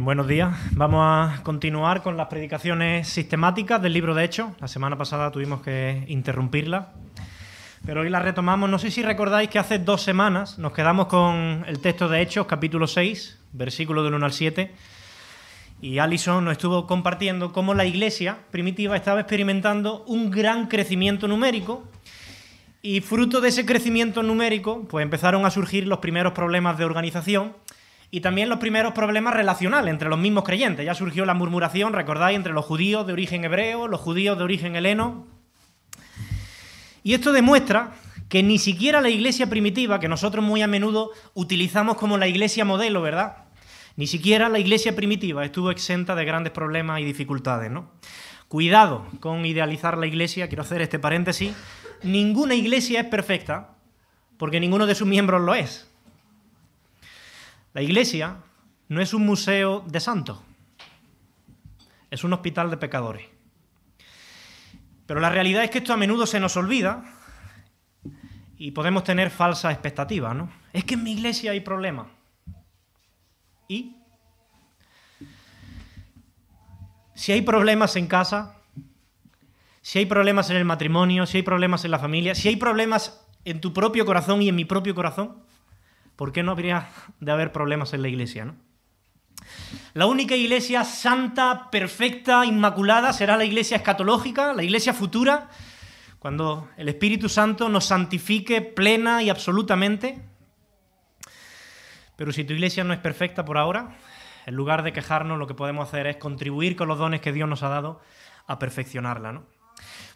Buenos días. Vamos a continuar con las predicaciones sistemáticas del libro de Hechos. La semana pasada tuvimos que interrumpirla, pero hoy la retomamos. No sé si recordáis que hace dos semanas nos quedamos con el texto de Hechos, capítulo 6, versículo del 1 al 7, y Alison nos estuvo compartiendo cómo la iglesia primitiva estaba experimentando un gran crecimiento numérico y fruto de ese crecimiento numérico, pues empezaron a surgir los primeros problemas de organización y también los primeros problemas relacionales entre los mismos creyentes. Ya surgió la murmuración, recordáis, entre los judíos de origen hebreo, los judíos de origen heleno. Y esto demuestra que ni siquiera la iglesia primitiva, que nosotros muy a menudo utilizamos como la iglesia modelo, ¿verdad? Ni siquiera la iglesia primitiva estuvo exenta de grandes problemas y dificultades, ¿no? Cuidado con idealizar la iglesia, quiero hacer este paréntesis. Ninguna iglesia es perfecta, porque ninguno de sus miembros lo es. La iglesia no es un museo de santos, es un hospital de pecadores. Pero la realidad es que esto a menudo se nos olvida y podemos tener falsas expectativas, ¿no? Es que en mi iglesia hay problemas. ¿Y? Si hay problemas en casa, si hay problemas en el matrimonio, si hay problemas en la familia, si hay problemas en tu propio corazón y en mi propio corazón, ¿por qué no habría de haber problemas en la iglesia? ¿no? La única iglesia santa, perfecta, inmaculada será la iglesia escatológica, la iglesia futura, cuando el Espíritu Santo nos santifique plena y absolutamente. Pero si tu iglesia no es perfecta por ahora, en lugar de quejarnos, lo que podemos hacer es contribuir con los dones que Dios nos ha dado a perfeccionarla. ¿no?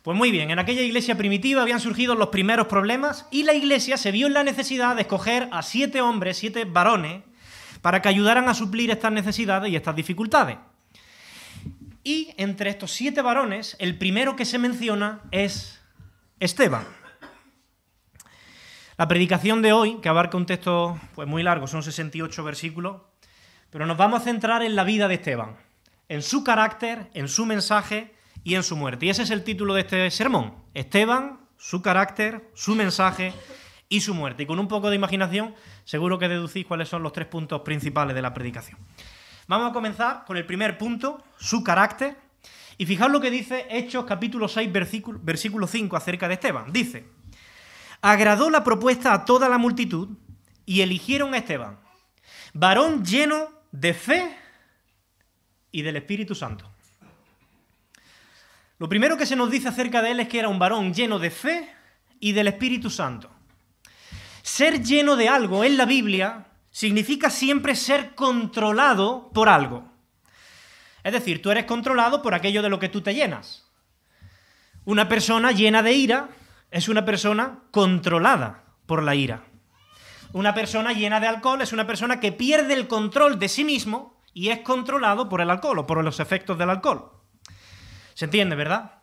Pues muy bien, en aquella iglesia primitiva habían surgido los primeros problemas y la iglesia se vio en la necesidad de escoger a siete hombres, siete varones, para que ayudaran a suplir estas necesidades y estas dificultades. Y entre estos siete varones, el primero que se menciona es Esteban. La predicación de hoy, que abarca un texto pues, muy largo, son 68 versículos, pero nos vamos a centrar en la vida de Esteban, en su carácter, en su mensaje y en su muerte. Y ese es el título de este sermón. Esteban, su carácter, su mensaje y su muerte. Y con un poco de imaginación seguro que deducís cuáles son los tres puntos principales de la predicación. Vamos a comenzar con el primer punto, su carácter. Y fijaos lo que dice Hechos capítulo 6, versículo, versículo 5 acerca de Esteban. Dice, agradó la propuesta a toda la multitud y eligieron a Esteban, varón lleno de fe y del Espíritu Santo. Lo primero que se nos dice acerca de él es que era un varón lleno de fe y del Espíritu Santo. Ser lleno de algo en la Biblia significa siempre ser controlado por algo. Es decir, tú eres controlado por aquello de lo que tú te llenas. Una persona llena de ira es una persona controlada por la ira. Una persona llena de alcohol es una persona que pierde el control de sí mismo y es controlado por el alcohol o por los efectos del alcohol. ¿Se entiende, verdad?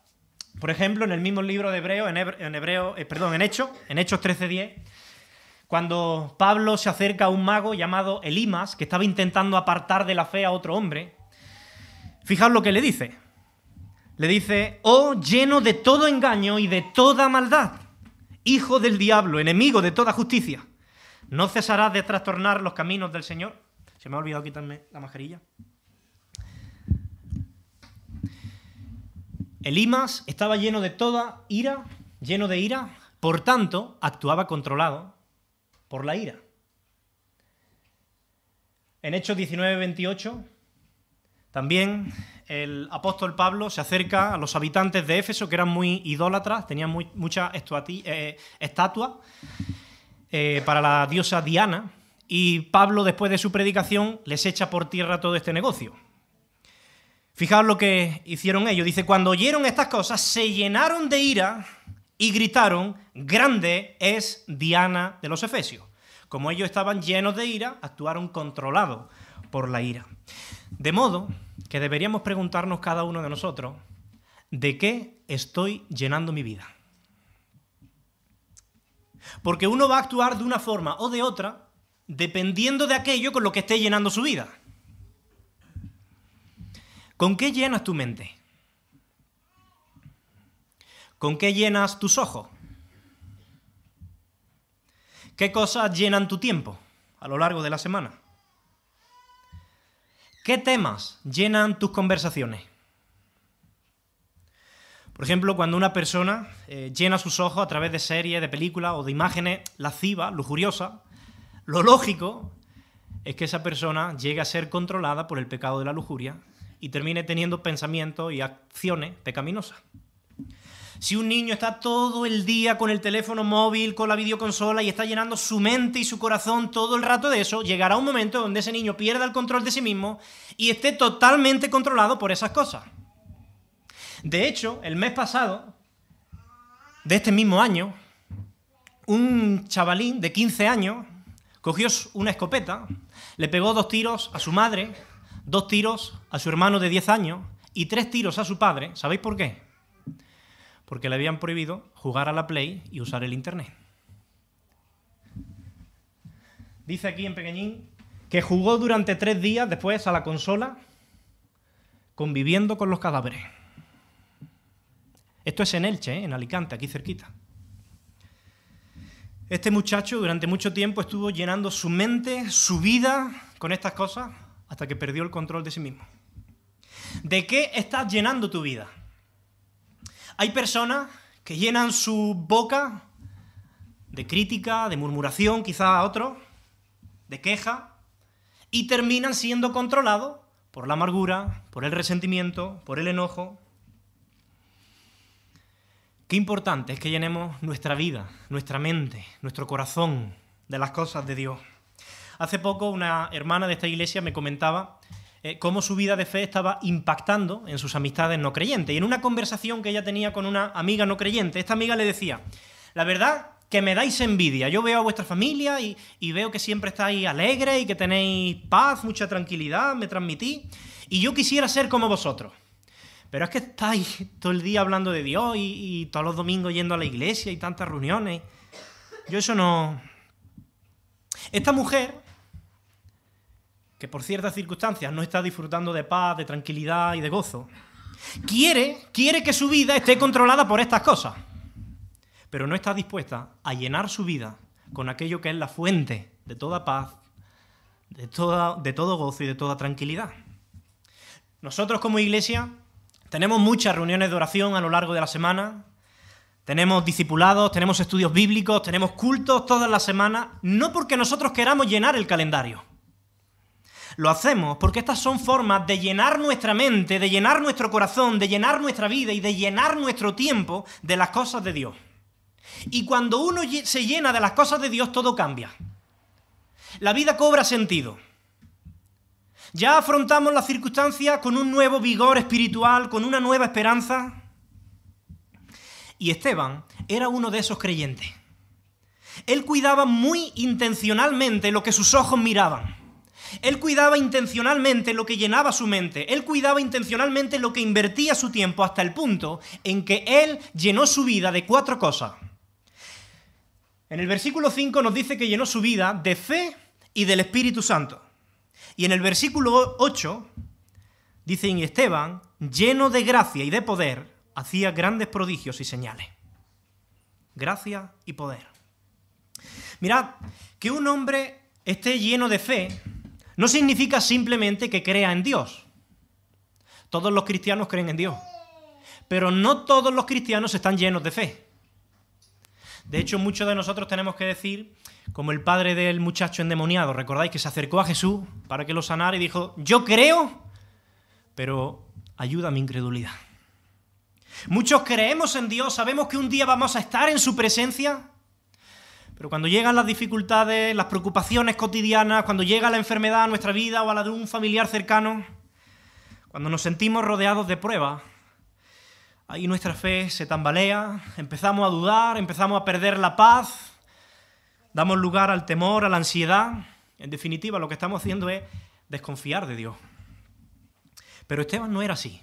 Por ejemplo, en el mismo libro de Hebreo, en, Hebreo, eh, perdón, en Hechos, en Hechos 13:10, cuando Pablo se acerca a un mago llamado Elimas, que estaba intentando apartar de la fe a otro hombre, fijaos lo que le dice. Le dice, oh lleno de todo engaño y de toda maldad, hijo del diablo, enemigo de toda justicia, ¿no cesarás de trastornar los caminos del Señor? Se me ha olvidado quitarme la mascarilla. Elimas estaba lleno de toda ira, lleno de ira, por tanto, actuaba controlado por la ira. En Hechos 19, 28, también el apóstol Pablo se acerca a los habitantes de Éfeso, que eran muy idólatras, tenían muchas eh, estatuas eh, para la diosa Diana, y Pablo, después de su predicación, les echa por tierra todo este negocio. Fijaos lo que hicieron ellos. Dice, cuando oyeron estas cosas, se llenaron de ira y gritaron, grande es Diana de los Efesios. Como ellos estaban llenos de ira, actuaron controlados por la ira. De modo que deberíamos preguntarnos cada uno de nosotros, ¿de qué estoy llenando mi vida? Porque uno va a actuar de una forma o de otra dependiendo de aquello con lo que esté llenando su vida. ¿Con qué llenas tu mente? ¿Con qué llenas tus ojos? ¿Qué cosas llenan tu tiempo a lo largo de la semana? ¿Qué temas llenan tus conversaciones? Por ejemplo, cuando una persona eh, llena sus ojos a través de series, de películas o de imágenes lascivas, lujuriosas, lo lógico es que esa persona llegue a ser controlada por el pecado de la lujuria y termine teniendo pensamientos y acciones pecaminosas. Si un niño está todo el día con el teléfono móvil, con la videoconsola y está llenando su mente y su corazón todo el rato de eso, llegará un momento donde ese niño pierda el control de sí mismo y esté totalmente controlado por esas cosas. De hecho, el mes pasado, de este mismo año, un chavalín de 15 años cogió una escopeta, le pegó dos tiros a su madre, dos tiros a su hermano de 10 años y tres tiros a su padre. ¿Sabéis por qué? porque le habían prohibido jugar a la Play y usar el Internet. Dice aquí en pequeñín que jugó durante tres días después a la consola conviviendo con los cadáveres. Esto es en Elche, ¿eh? en Alicante, aquí cerquita. Este muchacho durante mucho tiempo estuvo llenando su mente, su vida con estas cosas, hasta que perdió el control de sí mismo. ¿De qué estás llenando tu vida? Hay personas que llenan su boca de crítica, de murmuración, quizá a otros, de queja, y terminan siendo controlados por la amargura, por el resentimiento, por el enojo. Qué importante es que llenemos nuestra vida, nuestra mente, nuestro corazón de las cosas de Dios. Hace poco una hermana de esta iglesia me comentaba eh, cómo su vida de fe estaba impactando en sus amistades no creyentes. Y en una conversación que ella tenía con una amiga no creyente, esta amiga le decía, la verdad que me dais envidia. Yo veo a vuestra familia y, y veo que siempre estáis alegres y que tenéis paz, mucha tranquilidad, me transmitís. Y yo quisiera ser como vosotros. Pero es que estáis todo el día hablando de Dios y, y, todos los domingos yendo a la iglesia y tantas reuniones. Yo eso no... Esta mujer que por ciertas circunstancias no está disfrutando de paz, de tranquilidad y de gozo, quiere, quiere que su vida esté controlada por estas cosas, pero no está dispuesta a llenar su vida con aquello que es la fuente de toda paz, de, toda, de todo gozo y de toda tranquilidad. Nosotros como iglesia tenemos muchas reuniones de oración a lo largo de la semana, tenemos discipulados, tenemos estudios bíblicos, tenemos cultos todas las semanas, no porque nosotros queramos llenar el calendario, lo hacemos porque estas son formas de llenar nuestra mente, de llenar nuestro corazón, de llenar nuestra vida y de llenar nuestro tiempo de las cosas de Dios. Y cuando uno se llena de las cosas de Dios, todo cambia. La vida cobra sentido. Ya afrontamos las circunstancias con un nuevo vigor espiritual, con una nueva esperanza. Y Esteban era uno de esos creyentes. Él cuidaba muy intencionalmente lo que sus ojos miraban. Él cuidaba intencionalmente lo que llenaba su mente. Él cuidaba intencionalmente lo que invertía su tiempo hasta el punto en que él llenó su vida de cuatro cosas. En el versículo 5 nos dice que llenó su vida de fe y del Espíritu Santo. Y en el versículo 8 dice, y Esteban, lleno de gracia y de poder, hacía grandes prodigios y señales. Gracia y poder. Mirad, que un hombre esté lleno de fe no significa simplemente que crea en Dios. Todos los cristianos creen en Dios, pero no todos los cristianos están llenos de fe. De hecho, muchos de nosotros tenemos que decir, como el padre del muchacho endemoniado, recordáis que se acercó a Jesús para que lo sanara y dijo, yo creo, pero ayuda a mi incredulidad. Muchos creemos en Dios, sabemos que un día vamos a estar en su presencia, pero cuando llegan las dificultades, las preocupaciones cotidianas, cuando llega la enfermedad a nuestra vida o a la de un familiar cercano, cuando nos sentimos rodeados de pruebas, ahí nuestra fe se tambalea, empezamos a dudar, empezamos a perder la paz, damos lugar al temor, a la ansiedad. En definitiva, lo que estamos haciendo es desconfiar de Dios. Pero Esteban no era así.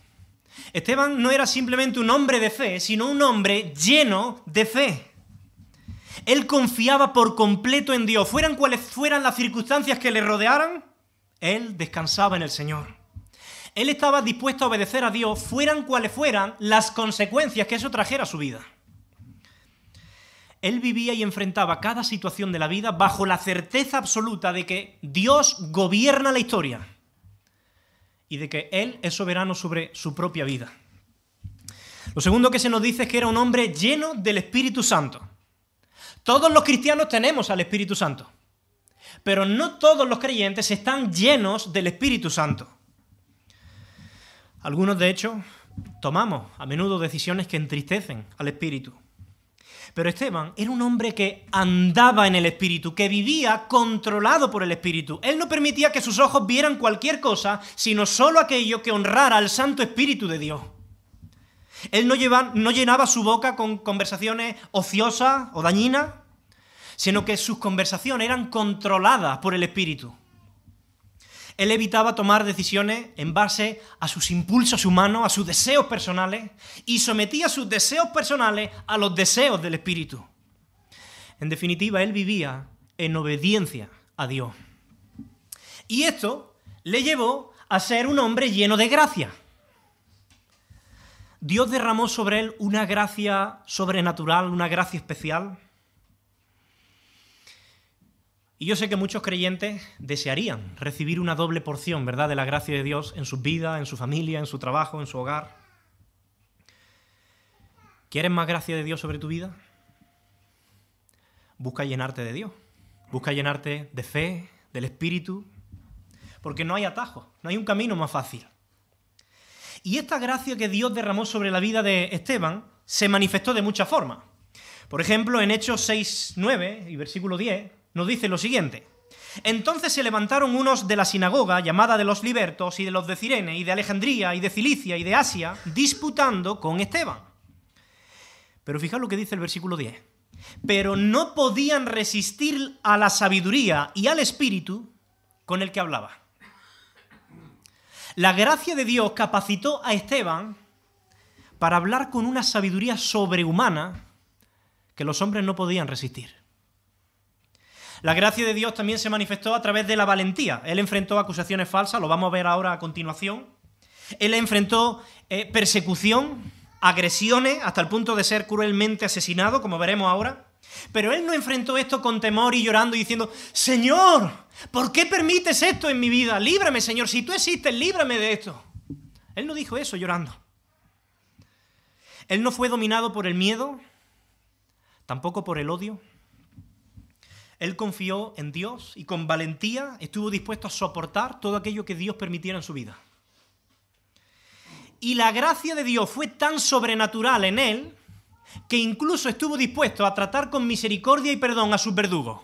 Esteban no era simplemente un hombre de fe, sino un hombre lleno de fe. Él confiaba por completo en Dios. Fueran cuales fueran las circunstancias que le rodearan, él descansaba en el Señor. Él estaba dispuesto a obedecer a Dios, fueran cuales fueran las consecuencias que eso trajera a su vida. Él vivía y enfrentaba cada situación de la vida bajo la certeza absoluta de que Dios gobierna la historia. y de que Él es soberano sobre su propia vida. Lo segundo que se nos dice es que era un hombre lleno del Espíritu Santo. Todos los cristianos tenemos al Espíritu Santo, pero no todos los creyentes están llenos del Espíritu Santo. Algunos, de hecho, tomamos a menudo decisiones que entristecen al Espíritu. Pero Esteban era un hombre que andaba en el Espíritu, que vivía controlado por el Espíritu. Él no permitía que sus ojos vieran cualquier cosa, sino solo aquello que honrara al Santo Espíritu de Dios. Él no, no llenaba su boca con conversaciones ociosas o dañinas, sino que sus conversaciones eran controladas por el Espíritu. Él evitaba tomar decisiones en base a sus impulsos humanos, a sus deseos personales, y sometía sus deseos personales a los deseos del Espíritu. En definitiva, él vivía en obediencia a Dios. Y esto le llevó a ser un hombre lleno de gracia. Dios derramó sobre él una gracia sobrenatural, una gracia especial. Y yo sé que muchos creyentes desearían recibir una doble porción, ¿verdad?, de la gracia de Dios en su vida, en su familia, en su trabajo, en su hogar. ¿Quieres más gracia de Dios sobre tu vida? Busca llenarte de Dios. Busca llenarte de fe, del Espíritu, porque no hay atajo, no hay un camino más fácil. Y esta gracia que Dios derramó sobre la vida de Esteban se manifestó de muchas formas. Por ejemplo, en Hechos 6, 9 y versículo 10, nos dice lo siguiente. Entonces se levantaron unos de la sinagoga llamada de los libertos y de los de Cirene y de Alejandría y de Cilicia y de Asia, disputando con Esteban. Pero fijaos lo que dice el versículo 10. Pero no podían resistir a la sabiduría y al espíritu con el que hablaba. La gracia de Dios capacitó a Esteban para hablar con una sabiduría sobrehumana que los hombres no podían resistir. La gracia de Dios también se manifestó a través de la valentía. Él enfrentó acusaciones falsas, lo vamos a ver ahora a continuación. Él enfrentó eh, persecución, agresiones, hasta el punto de ser cruelmente asesinado, como veremos ahora. Pero él no enfrentó esto con temor y llorando y diciendo, Señor, ¿por qué permites esto en mi vida? Líbrame, Señor, si tú existes, líbrame de esto. Él no dijo eso llorando. Él no fue dominado por el miedo, tampoco por el odio. Él confió en Dios y con valentía estuvo dispuesto a soportar todo aquello que Dios permitiera en su vida. Y la gracia de Dios fue tan sobrenatural en él que incluso estuvo dispuesto a tratar con misericordia y perdón a sus verdugos.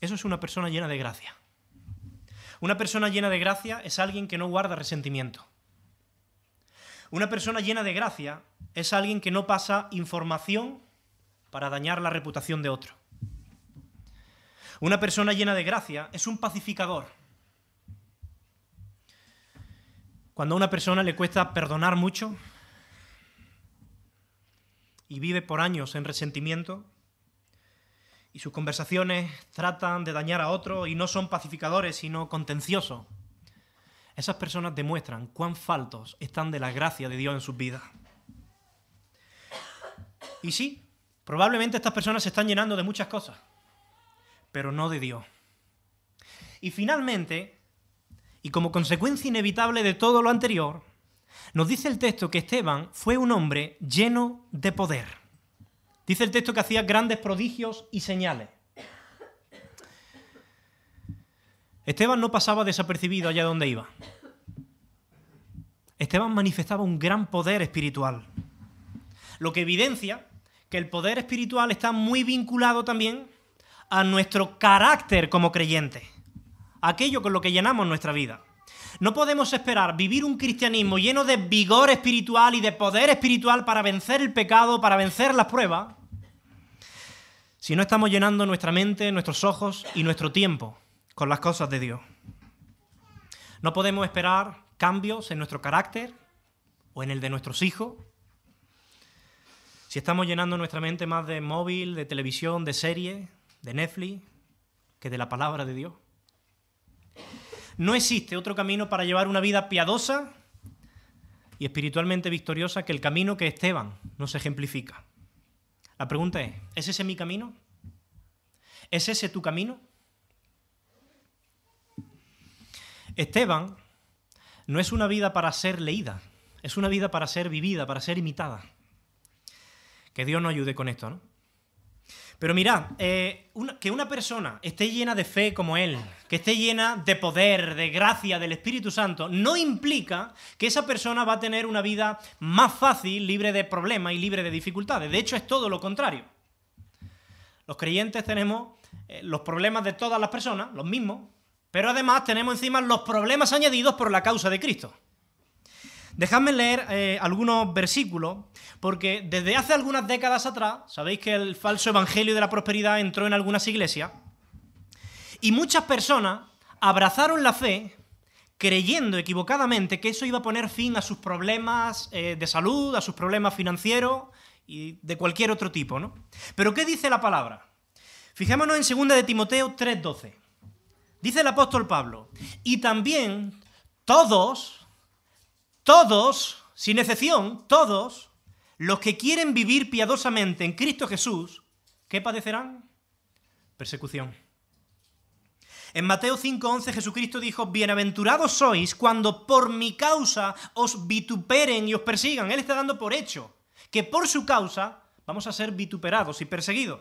Eso es una persona llena de gracia. Una persona llena de gracia es alguien que no guarda resentimiento. Una persona llena de gracia es alguien que no pasa información para dañar la reputación de otro. Una persona llena de gracia es un pacificador. Cuando a una persona le cuesta perdonar mucho y vive por años en resentimiento y sus conversaciones tratan de dañar a otro y no son pacificadores sino contenciosos, esas personas demuestran cuán faltos están de la gracia de Dios en sus vidas. Y sí, Probablemente estas personas se están llenando de muchas cosas, pero no de Dios. Y finalmente, y como consecuencia inevitable de todo lo anterior, nos dice el texto que Esteban fue un hombre lleno de poder. Dice el texto que hacía grandes prodigios y señales. Esteban no pasaba desapercibido allá donde iba. Esteban manifestaba un gran poder espiritual, lo que evidencia que el poder espiritual está muy vinculado también a nuestro carácter como creyente, aquello con lo que llenamos nuestra vida. No podemos esperar vivir un cristianismo lleno de vigor espiritual y de poder espiritual para vencer el pecado, para vencer las pruebas, si no estamos llenando nuestra mente, nuestros ojos y nuestro tiempo con las cosas de Dios. No podemos esperar cambios en nuestro carácter o en el de nuestros hijos si estamos llenando nuestra mente más de móvil, de televisión, de serie, de Netflix, que de la palabra de Dios. No existe otro camino para llevar una vida piadosa y espiritualmente victoriosa que el camino que Esteban nos ejemplifica. La pregunta es, ¿es ese mi camino? ¿Es ese tu camino? Esteban no es una vida para ser leída, es una vida para ser vivida, para ser imitada. Que Dios nos ayude con esto, ¿no? Pero mirad, eh, que una persona esté llena de fe como Él, que esté llena de poder, de gracia, del Espíritu Santo, no implica que esa persona va a tener una vida más fácil, libre de problemas y libre de dificultades. De hecho, es todo lo contrario. Los creyentes tenemos eh, los problemas de todas las personas, los mismos, pero además tenemos encima los problemas añadidos por la causa de Cristo. Dejadme leer eh, algunos versículos, porque desde hace algunas décadas atrás, sabéis que el falso evangelio de la prosperidad entró en algunas iglesias, y muchas personas abrazaron la fe creyendo equivocadamente que eso iba a poner fin a sus problemas eh, de salud, a sus problemas financieros y de cualquier otro tipo, ¿no? Pero ¿qué dice la palabra? Fijémonos en 2 de Timoteo 3:12. Dice el apóstol Pablo, y también todos, todos, sin excepción, todos los que quieren vivir piadosamente en Cristo Jesús, ¿qué padecerán? Persecución. En Mateo 5:11 Jesucristo dijo, bienaventurados sois cuando por mi causa os vituperen y os persigan. Él está dando por hecho que por su causa vamos a ser vituperados y perseguidos.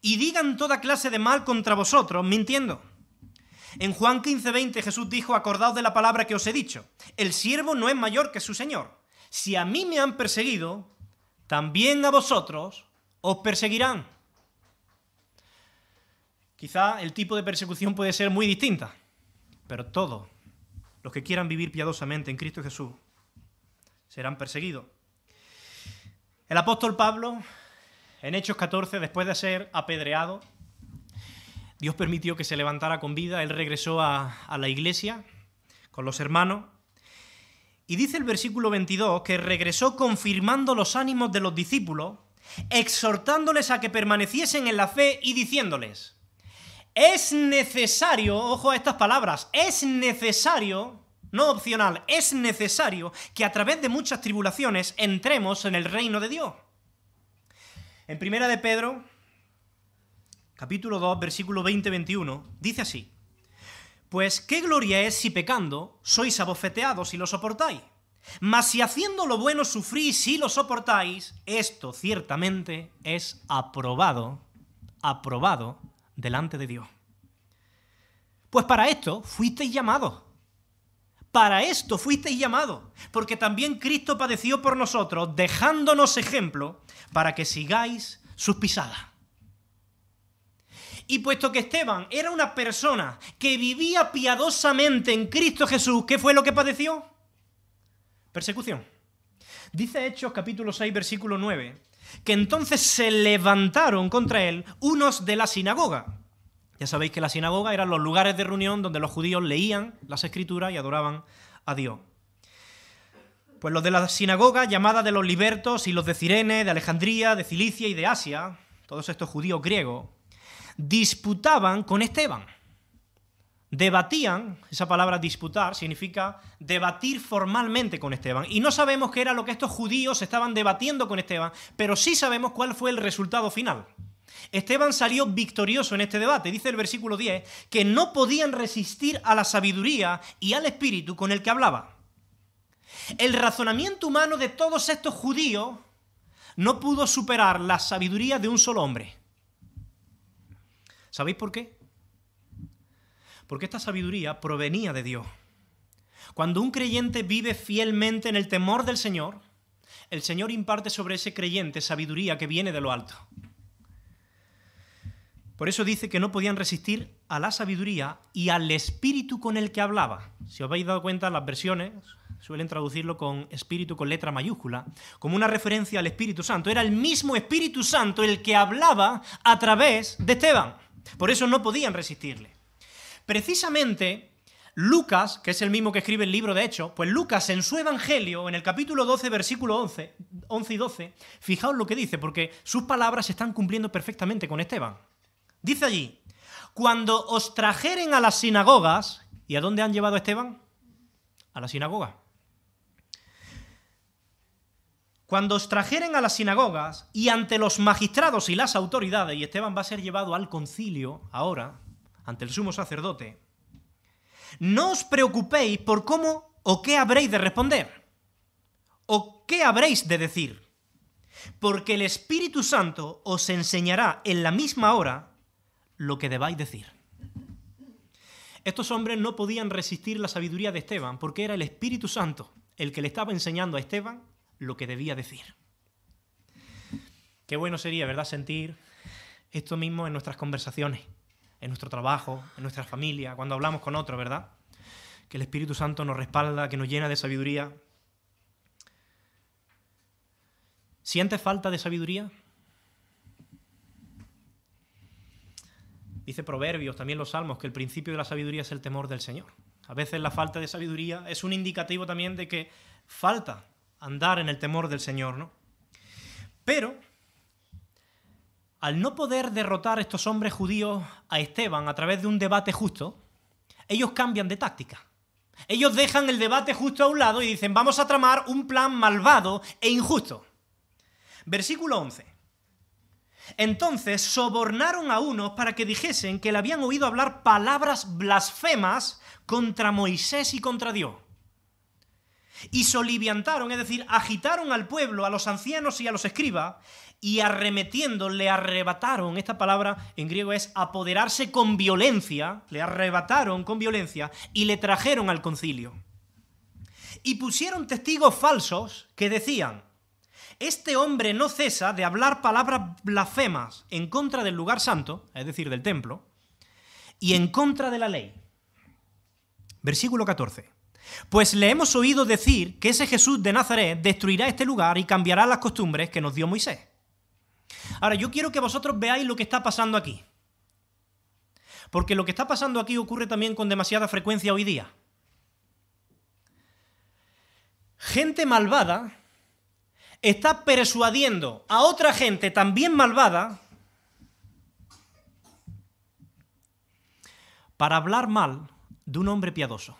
Y digan toda clase de mal contra vosotros, mintiendo. En Juan 15:20 Jesús dijo, acordaos de la palabra que os he dicho, el siervo no es mayor que su Señor. Si a mí me han perseguido, también a vosotros os perseguirán. Quizá el tipo de persecución puede ser muy distinta, pero todos los que quieran vivir piadosamente en Cristo Jesús serán perseguidos. El apóstol Pablo, en Hechos 14, después de ser apedreado, Dios permitió que se levantara con vida, él regresó a, la iglesia con los hermanos. Y dice el versículo 22 que regresó confirmando los ánimos de los discípulos, exhortándoles a que permaneciesen en la fe y diciéndoles, es necesario, ojo a estas palabras, es necesario, no opcional, es necesario que a través de muchas tribulaciones entremos en el reino de Dios. En primera de Pedro, capítulo 2, versículo 20-21, dice así, Pues qué gloria es si pecando sois abofeteados y lo soportáis. Mas si haciendo lo bueno sufrís y lo soportáis, esto ciertamente es aprobado, aprobado delante de Dios. Pues para esto fuisteis llamados. Para esto fuisteis llamados, porque también Cristo padeció por nosotros, dejándonos ejemplo para que sigáis sus pisadas. Y puesto que Esteban era una persona que vivía piadosamente en Cristo Jesús, ¿qué fue lo que padeció? Persecución. Dice Hechos capítulo 6 versículo 9 que entonces se levantaron contra él unos de la sinagoga. Ya sabéis que la sinagoga eran los lugares de reunión donde los judíos leían las escrituras y adoraban a Dios. Pues los de la sinagoga, llamada de los libertos, y los de Cirene, de Alejandría, de Cilicia y de Asia, todos estos judíos griegos, disputaban con Esteban. Debatían, esa palabra disputar significa debatir formalmente con Esteban. Y no sabemos qué era lo que estos judíos estaban debatiendo con Esteban, pero sí sabemos cuál fue el resultado final. Esteban salió victorioso en este debate. Dice el versículo 10 que no podían resistir a la sabiduría y al espíritu con el que hablaba. El razonamiento humano de todos estos judíos no pudo superar la sabiduría de un solo hombre. ¿Sabéis por qué? Porque esta sabiduría provenía de Dios. Cuando un creyente vive fielmente en el temor del Señor, el Señor imparte sobre ese creyente sabiduría que viene de lo alto. Por eso dice que no podían resistir a la sabiduría y al espíritu con el que hablaba. Si os habéis dado cuenta, las versiones suelen traducirlo con espíritu con letra mayúscula, como una referencia al Espíritu Santo. Era el mismo Espíritu Santo el que hablaba a través de Esteban. Por eso no podían resistirle. Precisamente Lucas, que es el mismo que escribe el libro de Hechos, pues Lucas en su Evangelio, en el capítulo 12, versículo 11, 11 y 12, fijaos lo que dice, porque sus palabras se están cumpliendo perfectamente con Esteban. Dice allí, cuando os trajeren a las sinagogas, ¿y a dónde han llevado a Esteban? A la sinagoga. Cuando os trajeren a las sinagogas y ante los magistrados y las autoridades, y Esteban va a ser llevado al concilio ahora, ante el sumo sacerdote, no os preocupéis por cómo o qué habréis de responder, o qué habréis de decir, porque el Espíritu Santo os enseñará en la misma hora lo que debáis decir. Estos hombres no podían resistir la sabiduría de Esteban, porque era el Espíritu Santo el que le estaba enseñando a Esteban lo que debía decir. Qué bueno sería, ¿verdad?, sentir esto mismo en nuestras conversaciones, en nuestro trabajo, en nuestra familia, cuando hablamos con otros, ¿verdad? Que el Espíritu Santo nos respalda, que nos llena de sabiduría. ¿Sientes falta de sabiduría? Dice Proverbios, también los Salmos, que el principio de la sabiduría es el temor del Señor. A veces la falta de sabiduría es un indicativo también de que falta andar en el temor del Señor, ¿no? Pero, al no poder derrotar a estos hombres judíos a Esteban a través de un debate justo, ellos cambian de táctica. Ellos dejan el debate justo a un lado y dicen, vamos a tramar un plan malvado e injusto. Versículo 11. Entonces sobornaron a unos para que dijesen que le habían oído hablar palabras blasfemas contra Moisés y contra Dios. Y soliviantaron, es decir, agitaron al pueblo, a los ancianos y a los escribas, y arremetiendo le arrebataron, esta palabra en griego es apoderarse con violencia, le arrebataron con violencia y le trajeron al concilio. Y pusieron testigos falsos que decían, este hombre no cesa de hablar palabras blasfemas en contra del lugar santo, es decir, del templo, y en contra de la ley. Versículo 14. Pues le hemos oído decir que ese Jesús de Nazaret destruirá este lugar y cambiará las costumbres que nos dio Moisés. Ahora, yo quiero que vosotros veáis lo que está pasando aquí. Porque lo que está pasando aquí ocurre también con demasiada frecuencia hoy día. Gente malvada está persuadiendo a otra gente también malvada para hablar mal de un hombre piadoso.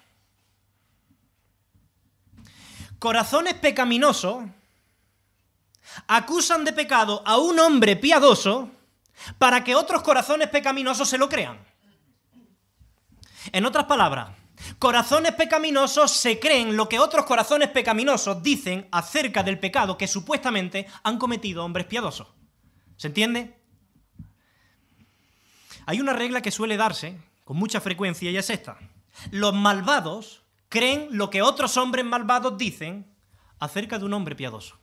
Corazones pecaminosos acusan de pecado a un hombre piadoso para que otros corazones pecaminosos se lo crean. En otras palabras, corazones pecaminosos se creen lo que otros corazones pecaminosos dicen acerca del pecado que supuestamente han cometido hombres piadosos. ¿Se entiende? Hay una regla que suele darse con mucha frecuencia y es esta. Los malvados creen lo que otros hombres malvados dicen acerca de un hombre piadoso.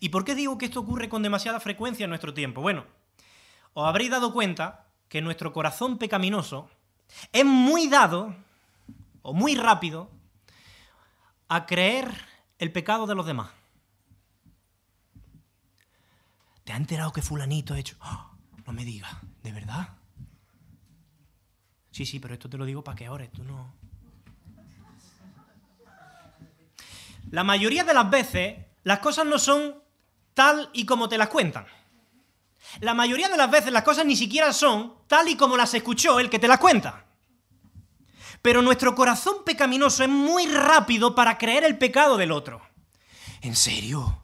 ¿Y por qué digo que esto ocurre con demasiada frecuencia en nuestro tiempo? Bueno, os habréis dado cuenta que nuestro corazón pecaminoso es muy dado o muy rápido a creer el pecado de los demás. ¿Te ha enterado que fulanito ha hecho? ¡Ah! no me digas, ¿de verdad? Sí, sí, pero esto te lo digo para que ores, tú no. La mayoría de las veces las cosas no son tal y como te las cuentan. La mayoría de las veces las cosas ni siquiera son tal y como las escuchó el que te las cuenta. Pero nuestro corazón pecaminoso es muy rápido para creer el pecado del otro. ¿En serio?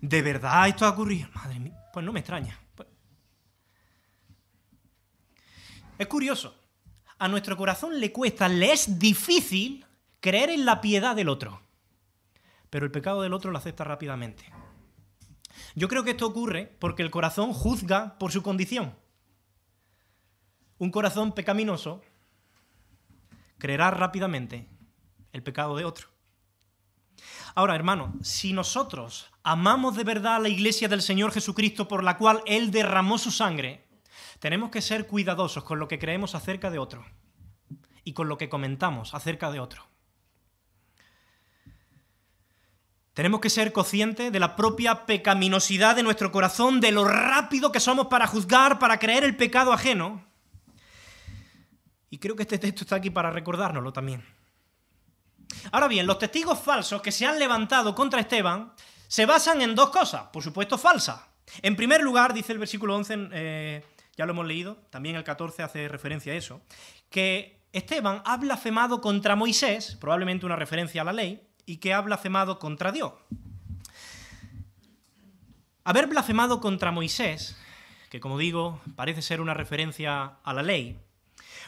¿De verdad esto ha ocurrido? Madre mía, pues no me extraña. Es curioso. A nuestro corazón le cuesta, le es difícil creer en la piedad del otro pero el pecado del otro lo acepta rápidamente. Yo creo que esto ocurre porque el corazón juzga por su condición. Un corazón pecaminoso creerá rápidamente el pecado de otro. Ahora, hermano, si nosotros amamos de verdad a la iglesia del Señor Jesucristo por la cual Él derramó su sangre, tenemos que ser cuidadosos con lo que creemos acerca de otro y con lo que comentamos acerca de otro. Tenemos que ser conscientes de la propia pecaminosidad de nuestro corazón, de lo rápido que somos para juzgar, para creer el pecado ajeno. Y creo que este texto está aquí para recordárnoslo también. Ahora bien, los testigos falsos que se han levantado contra Esteban se basan en dos cosas, por supuesto falsas. En primer lugar, dice el versículo 11, eh, ya lo hemos leído, también el 14 hace referencia a eso, que Esteban ha blasfemado contra Moisés, probablemente una referencia a la ley, y que ha blasfemado contra Dios. Haber blasfemado contra Moisés, que como digo parece ser una referencia a la ley,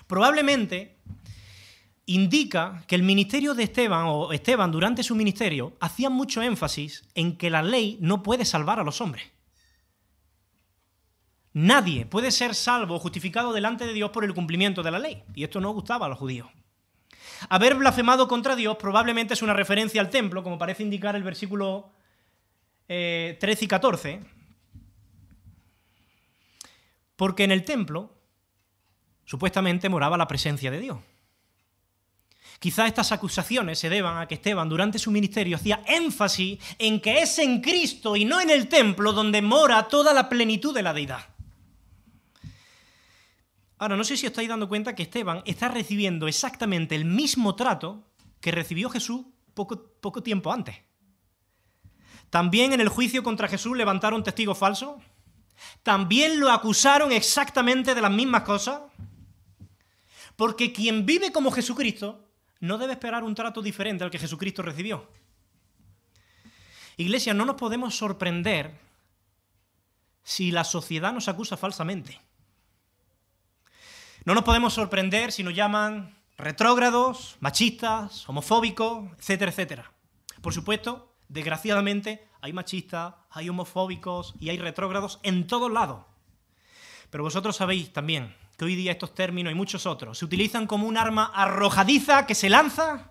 probablemente indica que el ministerio de Esteban o Esteban durante su ministerio hacía mucho énfasis en que la ley no puede salvar a los hombres. Nadie puede ser salvo o justificado delante de Dios por el cumplimiento de la ley. Y esto no gustaba a los judíos. Haber blasfemado contra Dios probablemente es una referencia al templo, como parece indicar el versículo 13 eh, y 14. Porque en el templo supuestamente moraba la presencia de Dios. Quizá estas acusaciones se deban a que Esteban durante su ministerio hacía énfasis en que es en Cristo y no en el templo donde mora toda la plenitud de la deidad. Ahora, no sé si os estáis dando cuenta que Esteban está recibiendo exactamente el mismo trato que recibió Jesús poco, poco tiempo antes. También en el juicio contra Jesús levantaron testigos falsos. También lo acusaron exactamente de las mismas cosas. Porque quien vive como Jesucristo no debe esperar un trato diferente al que Jesucristo recibió. Iglesia, no nos podemos sorprender si la sociedad nos acusa falsamente. No nos podemos sorprender si nos llaman retrógrados, machistas, homofóbicos, etcétera, etcétera. Por supuesto, desgraciadamente, hay machistas, hay homofóbicos y hay retrógrados en todos lados. Pero vosotros sabéis también que hoy día estos términos y muchos otros se utilizan como un arma arrojadiza que se lanza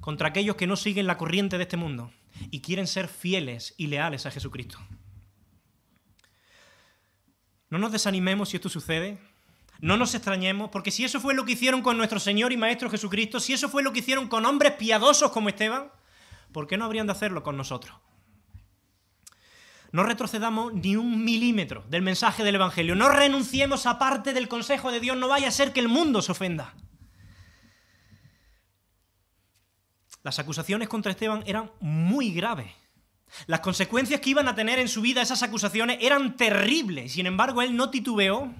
contra aquellos que no siguen la corriente de este mundo y quieren ser fieles y leales a Jesucristo. No nos desanimemos si esto sucede, no nos extrañemos, porque si eso fue lo que hicieron con nuestro Señor y Maestro Jesucristo, si eso fue lo que hicieron con hombres piadosos como Esteban, ¿por qué no habrían de hacerlo con nosotros? No retrocedamos ni un milímetro del mensaje del Evangelio. No renunciemos a parte del consejo de Dios. No vaya a ser que el mundo se ofenda. Las acusaciones contra Esteban eran muy graves. Las consecuencias que iban a tener en su vida esas acusaciones eran terribles. Sin embargo, él no titubeó.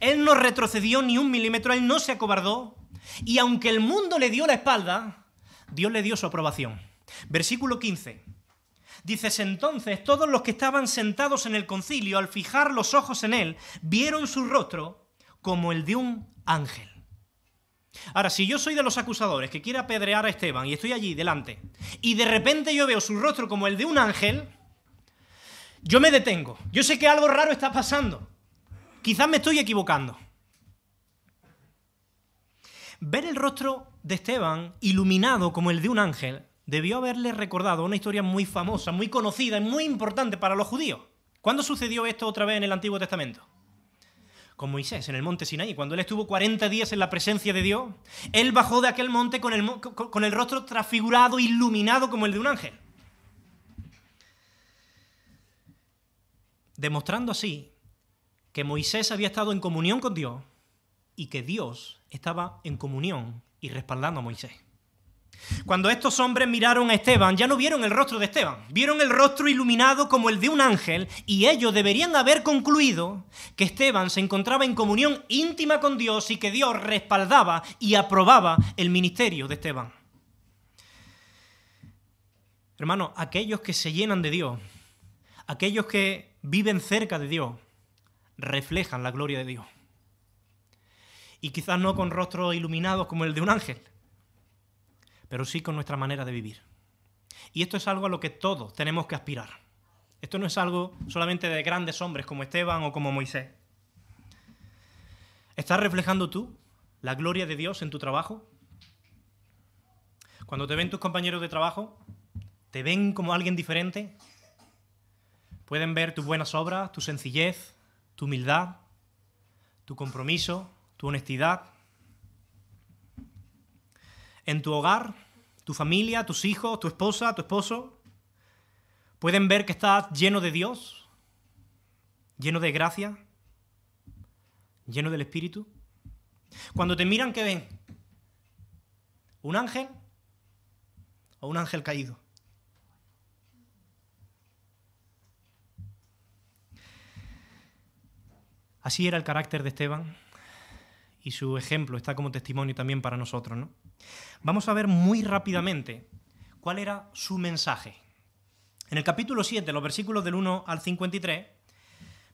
Él no retrocedió ni un milímetro. Él no se acobardó. Y aunque el mundo le dio la espalda, Dios le dio su aprobación. Versículo 15. Dices entonces, todos los que estaban sentados en el concilio, al fijar los ojos en él, vieron su rostro como el de un ángel. Ahora, si yo soy de los acusadores que quiere apedrear a Esteban y estoy allí delante, y de repente yo veo su rostro como el de un ángel, yo me detengo. Yo sé que algo raro está pasando. Quizás me estoy equivocando. Ver el rostro de Esteban iluminado como el de un ángel debió haberle recordado una historia muy famosa, muy conocida y muy importante para los judíos. ¿Cuándo sucedió esto otra vez en el Antiguo Testamento? Con Moisés, en el monte Sinaí, cuando él estuvo 40 días en la presencia de Dios, él bajó de aquel monte con el, con el rostro transfigurado, iluminado como el de un ángel. Demostrando así que Moisés había estado en comunión con Dios y que Dios estaba en comunión y respaldando a Moisés. Cuando estos hombres miraron a Esteban, ya no vieron el rostro de Esteban, vieron el rostro iluminado como el de un ángel y ellos deberían haber concluido que Esteban se encontraba en comunión íntima con Dios y que Dios respaldaba y aprobaba el ministerio de Esteban. Hermano, aquellos que se llenan de Dios, aquellos que viven cerca de Dios, reflejan la gloria de Dios. Y quizás no con rostros iluminados como el de un ángel, pero sí con nuestra manera de vivir. Y esto es algo a lo que todos tenemos que aspirar. Esto no es algo solamente de grandes hombres como Esteban o como Moisés. ¿Estás reflejando tú la gloria de Dios en tu trabajo? Cuando te ven tus compañeros de trabajo, ¿te ven como alguien diferente? Pueden ver tus buenas obras, tu sencillez, tu humildad, tu compromiso, tu honestidad, en tu hogar, tu familia, tus hijos, tu esposa, tu esposo, pueden ver que estás lleno de Dios, lleno de gracia, lleno del Espíritu. Cuando te miran, ¿qué ven? ¿Un ángel o un ángel caído? Así era el carácter de Esteban y su ejemplo está como testimonio también para nosotros. ¿no? Vamos a ver muy rápidamente cuál era su mensaje. En el capítulo 7, los versículos del 1 al 53,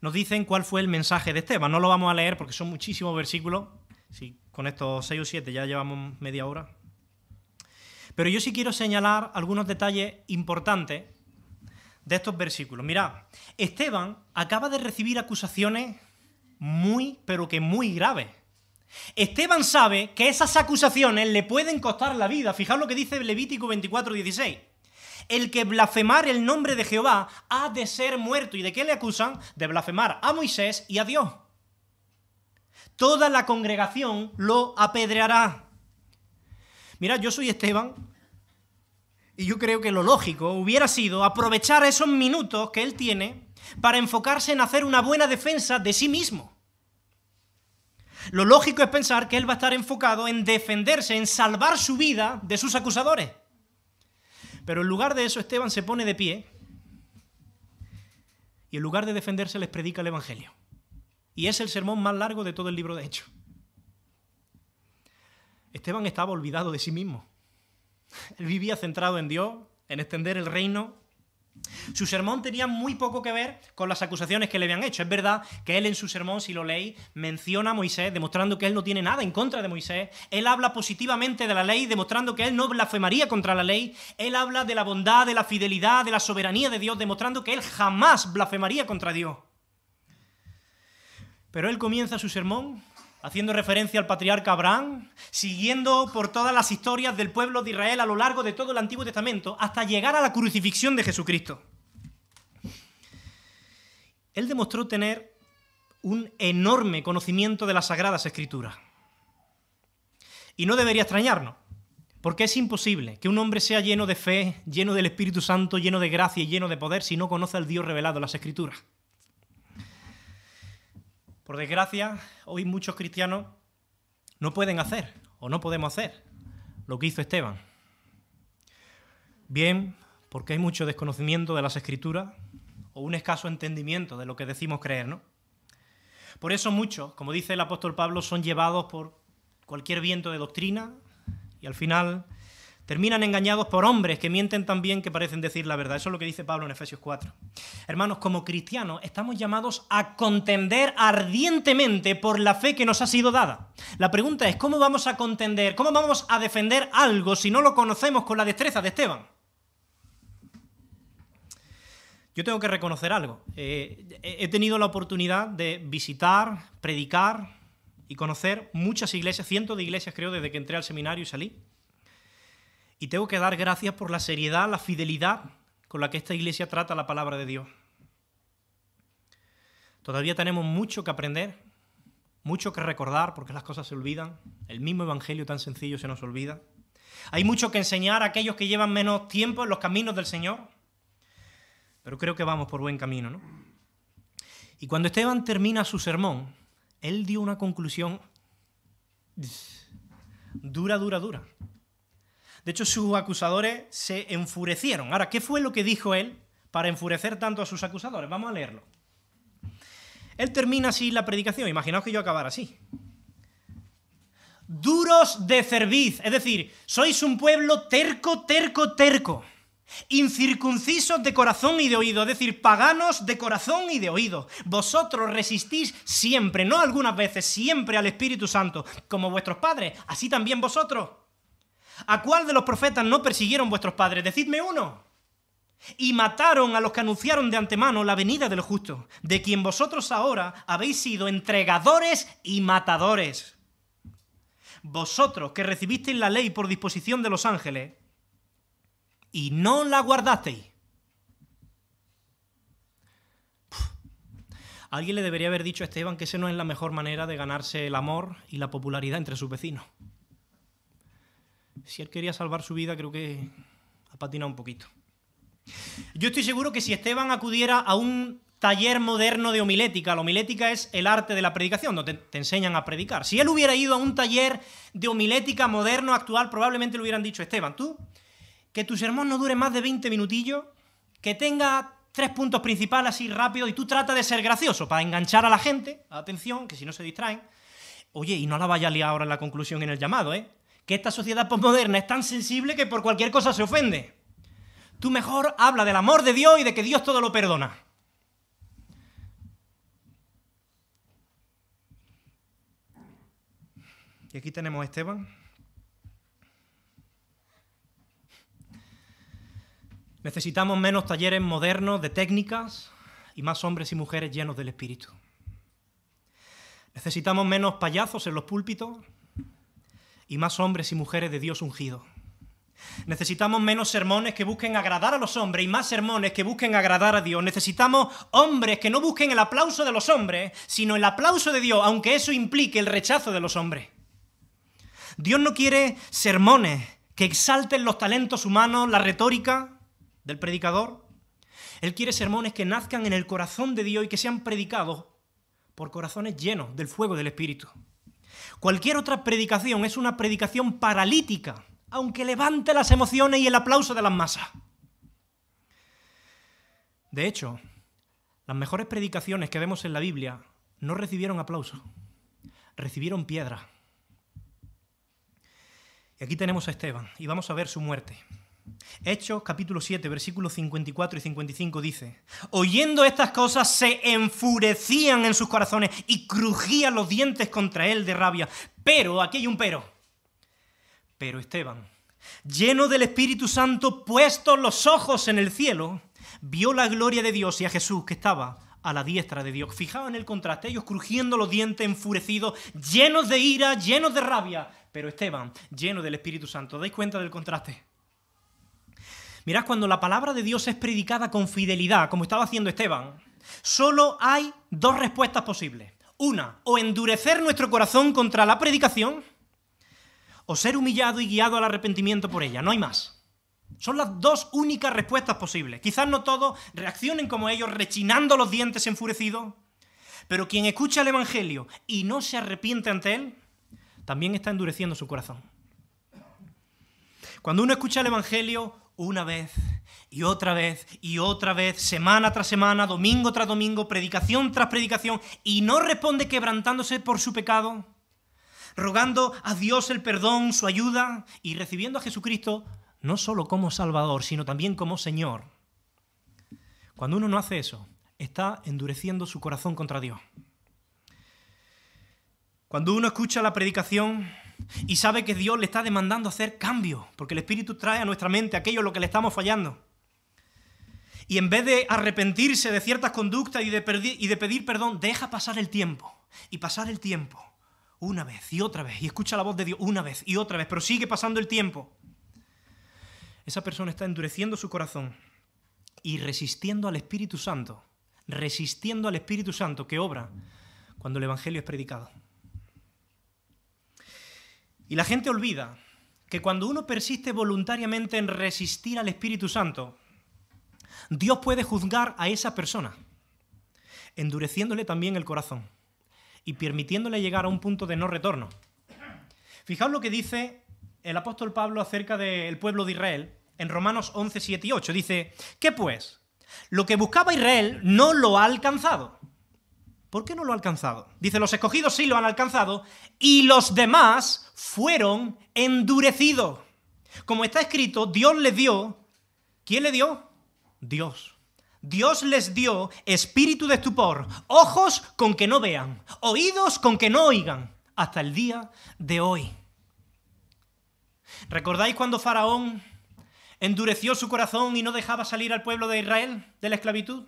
nos dicen cuál fue el mensaje de Esteban. No lo vamos a leer porque son muchísimos versículos. Con estos seis o siete, ya llevamos media hora. Pero yo sí quiero señalar algunos detalles importantes de estos versículos. Mirad, Esteban acaba de recibir acusaciones muy, pero que muy graves. Esteban sabe que esas acusaciones le pueden costar la vida. Fijaos lo que dice Levítico 24, 16. El que blasfemar el nombre de Jehová ha de ser muerto. ¿Y de qué le acusan? De blasfemar a Moisés y a Dios. Toda la congregación lo apedreará. Mira, yo soy Esteban y yo creo que lo lógico hubiera sido aprovechar esos minutos que él tiene para enfocarse en hacer una buena defensa de sí mismo. Lo lógico es pensar que él va a estar enfocado en defenderse, en salvar su vida de sus acusadores. Pero en lugar de eso, Esteban se pone de pie y en lugar de defenderse les predica el Evangelio. Y es el sermón más largo de todo el libro de Hechos. Esteban estaba olvidado de sí mismo. Él vivía centrado en Dios, en extender el reino, su sermón tenía muy poco que ver con las acusaciones que le habían hecho. Es verdad que él en su sermón, si lo leéis, menciona a Moisés, demostrando que él no tiene nada en contra de Moisés. Él habla positivamente de la ley, demostrando que él no blasfemaría contra la ley. Él habla de la bondad, de la fidelidad, de la soberanía de Dios, demostrando que él jamás blasfemaría contra Dios. Pero él comienza su sermón haciendo referencia al patriarca Abraham, siguiendo por todas las historias del pueblo de Israel a lo largo de todo el Antiguo Testamento, hasta llegar a la crucifixión de Jesucristo. Él demostró tener un enorme conocimiento de las Sagradas Escrituras. Y no debería extrañarnos, porque es imposible que un hombre sea lleno de fe, lleno del Espíritu Santo, lleno de gracia y lleno de poder si no conoce al Dios revelado en las Escrituras. Por desgracia, hoy muchos cristianos no pueden hacer o no podemos hacer lo que hizo Esteban. Bien, porque hay mucho desconocimiento de las escrituras o un escaso entendimiento de lo que decimos creer, ¿no? Por eso muchos, como dice el apóstol Pablo, son llevados por cualquier viento de doctrina y al final Terminan engañados por hombres que mienten también que parecen decir la verdad. Eso es lo que dice Pablo en Efesios 4. Hermanos, como cristianos estamos llamados a contender ardientemente por la fe que nos ha sido dada. La pregunta es, ¿cómo vamos a contender, cómo vamos a defender algo si no lo conocemos con la destreza de Esteban? Yo tengo que reconocer algo. Eh, he tenido la oportunidad de visitar, predicar y conocer muchas iglesias, cientos de iglesias creo, desde que entré al seminario y salí. Y tengo que dar gracias por la seriedad, la fidelidad con la que esta iglesia trata la palabra de Dios. Todavía tenemos mucho que aprender, mucho que recordar, porque las cosas se olvidan. El mismo evangelio tan sencillo se nos olvida. Hay mucho que enseñar a aquellos que llevan menos tiempo en los caminos del Señor. Pero creo que vamos por buen camino, ¿no? Y cuando Esteban termina su sermón, él dio una conclusión dura, dura, dura. De hecho, sus acusadores se enfurecieron. Ahora, ¿qué fue lo que dijo él para enfurecer tanto a sus acusadores? Vamos a leerlo. Él termina así la predicación. Imaginaos que yo acabara así. Duros de cerviz, es decir, sois un pueblo terco, terco, terco. Incircuncisos de corazón y de oído, es decir, paganos de corazón y de oído. Vosotros resistís siempre, no algunas veces, siempre al Espíritu Santo, como vuestros padres, así también vosotros. ¿A cuál de los profetas no persiguieron vuestros padres? Decidme uno. Y mataron a los que anunciaron de antemano la venida del justo, de quien vosotros ahora habéis sido entregadores y matadores. Vosotros que recibisteis la ley por disposición de los ángeles y no la guardasteis. Alguien le debería haber dicho a Esteban que esa no es la mejor manera de ganarse el amor y la popularidad entre sus vecinos si él quería salvar su vida, creo que ha patinado un poquito. Yo estoy seguro que si Esteban acudiera a un taller moderno de homilética, la homilética es el arte de la predicación, donde te, enseñan a predicar. Si él hubiera ido a un taller de homilética moderno, actual, probablemente le hubieran dicho, Esteban, tú, que tu sermón no dure más de 20 minutillos, que tenga tres puntos principales así rápido y tú trata de ser gracioso para enganchar a la gente, atención, que si no se distraen. Oye, y no la vaya a liar ahora en la conclusión en el llamado, ¿eh? Que esta sociedad postmoderna es tan sensible que por cualquier cosa se ofende. Tú mejor habla del amor de Dios y de que Dios todo lo perdona. Y aquí tenemos a Esteban. Necesitamos menos talleres modernos de técnicas y más hombres y mujeres llenos del Espíritu. Necesitamos menos payasos en los púlpitos y más hombres y mujeres de Dios ungidos. Necesitamos menos sermones que busquen agradar a los hombres y más sermones que busquen agradar a Dios. Necesitamos hombres que no busquen el aplauso de los hombres, sino el aplauso de Dios, aunque eso implique el rechazo de los hombres. Dios no quiere sermones que exalten los talentos humanos, la retórica del predicador. Él quiere sermones que nazcan en el corazón de Dios y que sean predicados por corazones llenos del fuego del Espíritu. Cualquier otra predicación es una predicación paralítica, aunque levante las emociones y el aplauso de las masas. De hecho, las mejores predicaciones que vemos en la Biblia no recibieron aplauso, recibieron piedra. Y aquí tenemos a Esteban y vamos a ver su muerte. Hechos capítulo 7, versículos 54 y 55 dice, oyendo estas cosas se enfurecían en sus corazones y crujían los dientes contra él de rabia. Pero, aquí hay un pero. Pero Esteban, lleno del Espíritu Santo, puestos los ojos en el cielo, vio la gloria de Dios y a Jesús que estaba a la diestra de Dios. Fijaos en el contraste, ellos crujiendo los dientes, enfurecidos, llenos de ira, llenos de rabia. Pero Esteban, lleno del Espíritu Santo. ¿Dais cuenta del contraste? Mirad, cuando la palabra de Dios es predicada con fidelidad, como estaba haciendo Esteban, solo hay dos respuestas posibles. Una, o endurecer nuestro corazón contra la predicación, o ser humillado y guiado al arrepentimiento por ella. No hay más. Son las dos únicas respuestas posibles. Quizás no todos reaccionen como ellos, rechinando los dientes enfurecidos, pero quien escucha el Evangelio y no se arrepiente ante él, también está endureciendo su corazón. Cuando uno escucha el Evangelio, una vez y otra vez y otra vez, semana tras semana, domingo tras domingo, predicación tras predicación, y no responde quebrantándose por su pecado, rogando a Dios el perdón, su ayuda, y recibiendo a Jesucristo no solo como Salvador, sino también como Señor. Cuando uno no hace eso, está endureciendo su corazón contra Dios. Cuando uno escucha la predicación, y sabe que Dios le está demandando hacer cambio, porque el Espíritu trae a nuestra mente aquello en lo que le estamos fallando. Y en vez de arrepentirse de ciertas conductas y de, y de pedir perdón, deja pasar el tiempo. Y pasar el tiempo una vez y otra vez. Y escucha la voz de Dios una vez y otra vez. Pero sigue pasando el tiempo. Esa persona está endureciendo su corazón y resistiendo al Espíritu Santo. Resistiendo al Espíritu Santo que obra cuando el Evangelio es predicado. Y la gente olvida que cuando uno persiste voluntariamente en resistir al Espíritu Santo, Dios puede juzgar a esa persona, endureciéndole también el corazón y permitiéndole llegar a un punto de no retorno. Fijaos lo que dice el apóstol Pablo acerca del pueblo de Israel en Romanos 11, 7 y 8. Dice, ¿qué pues? Lo que buscaba Israel no lo ha alcanzado. ¿Por qué no lo ha alcanzado? Dice, los escogidos sí lo han alcanzado y los demás fueron endurecidos. Como está escrito, Dios les dio, ¿quién le dio? Dios. Dios les dio espíritu de estupor, ojos con que no vean, oídos con que no oigan, hasta el día de hoy. ¿Recordáis cuando Faraón endureció su corazón y no dejaba salir al pueblo de Israel de la esclavitud?